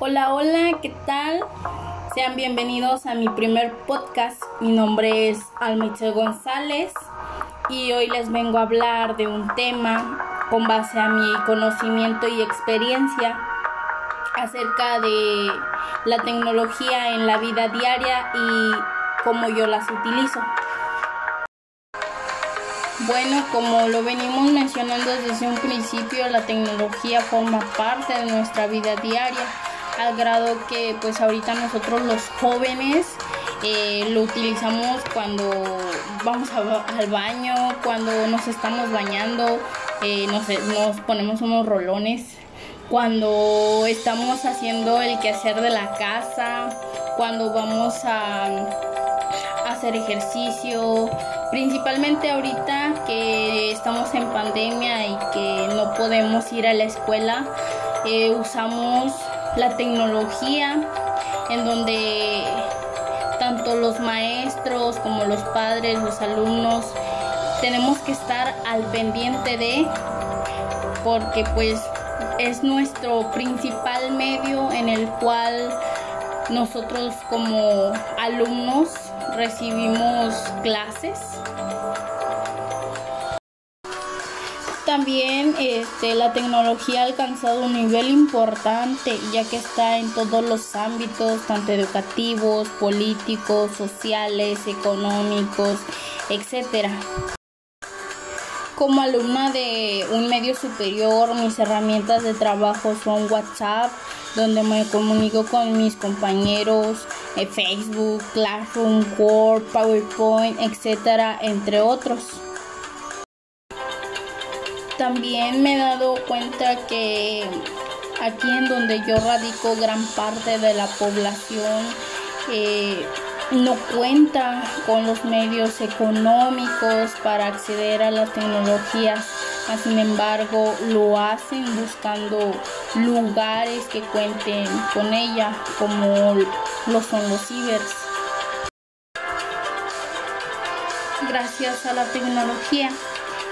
Hola, hola, ¿qué tal? Sean bienvenidos a mi primer podcast. Mi nombre es Almichel González y hoy les vengo a hablar de un tema con base a mi conocimiento y experiencia acerca de la tecnología en la vida diaria y cómo yo las utilizo. Bueno, como lo venimos mencionando desde un principio, la tecnología forma parte de nuestra vida diaria, al grado que pues ahorita nosotros los jóvenes eh, lo utilizamos cuando vamos al baño, cuando nos estamos bañando, eh, nos, nos ponemos unos rolones, cuando estamos haciendo el quehacer de la casa, cuando vamos a hacer ejercicio, principalmente ahorita que estamos en pandemia y que no podemos ir a la escuela, eh, usamos la tecnología en donde tanto los maestros como los padres, los alumnos, tenemos que estar al pendiente de, porque pues es nuestro principal medio en el cual nosotros como alumnos recibimos clases. También este, la tecnología ha alcanzado un nivel importante ya que está en todos los ámbitos, tanto educativos, políticos, sociales, económicos, etc. Como alumna de un medio superior, mis herramientas de trabajo son WhatsApp, donde me comunico con mis compañeros, eh, Facebook, Classroom, Word, PowerPoint, etcétera, entre otros. También me he dado cuenta que aquí en donde yo radico gran parte de la población eh, no cuenta con los medios económicos para acceder a las tecnologías sin embargo, lo hacen buscando lugares que cuenten con ella, como lo son los cibers. Gracias a la tecnología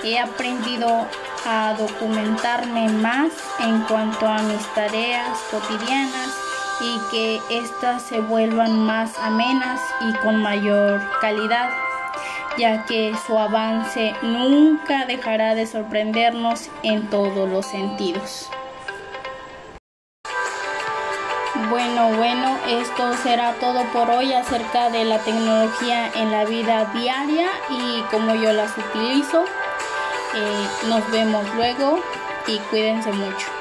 he aprendido a documentarme más en cuanto a mis tareas cotidianas y que éstas se vuelvan más amenas y con mayor calidad ya que su avance nunca dejará de sorprendernos en todos los sentidos. Bueno, bueno, esto será todo por hoy acerca de la tecnología en la vida diaria y cómo yo las utilizo. Eh, nos vemos luego y cuídense mucho.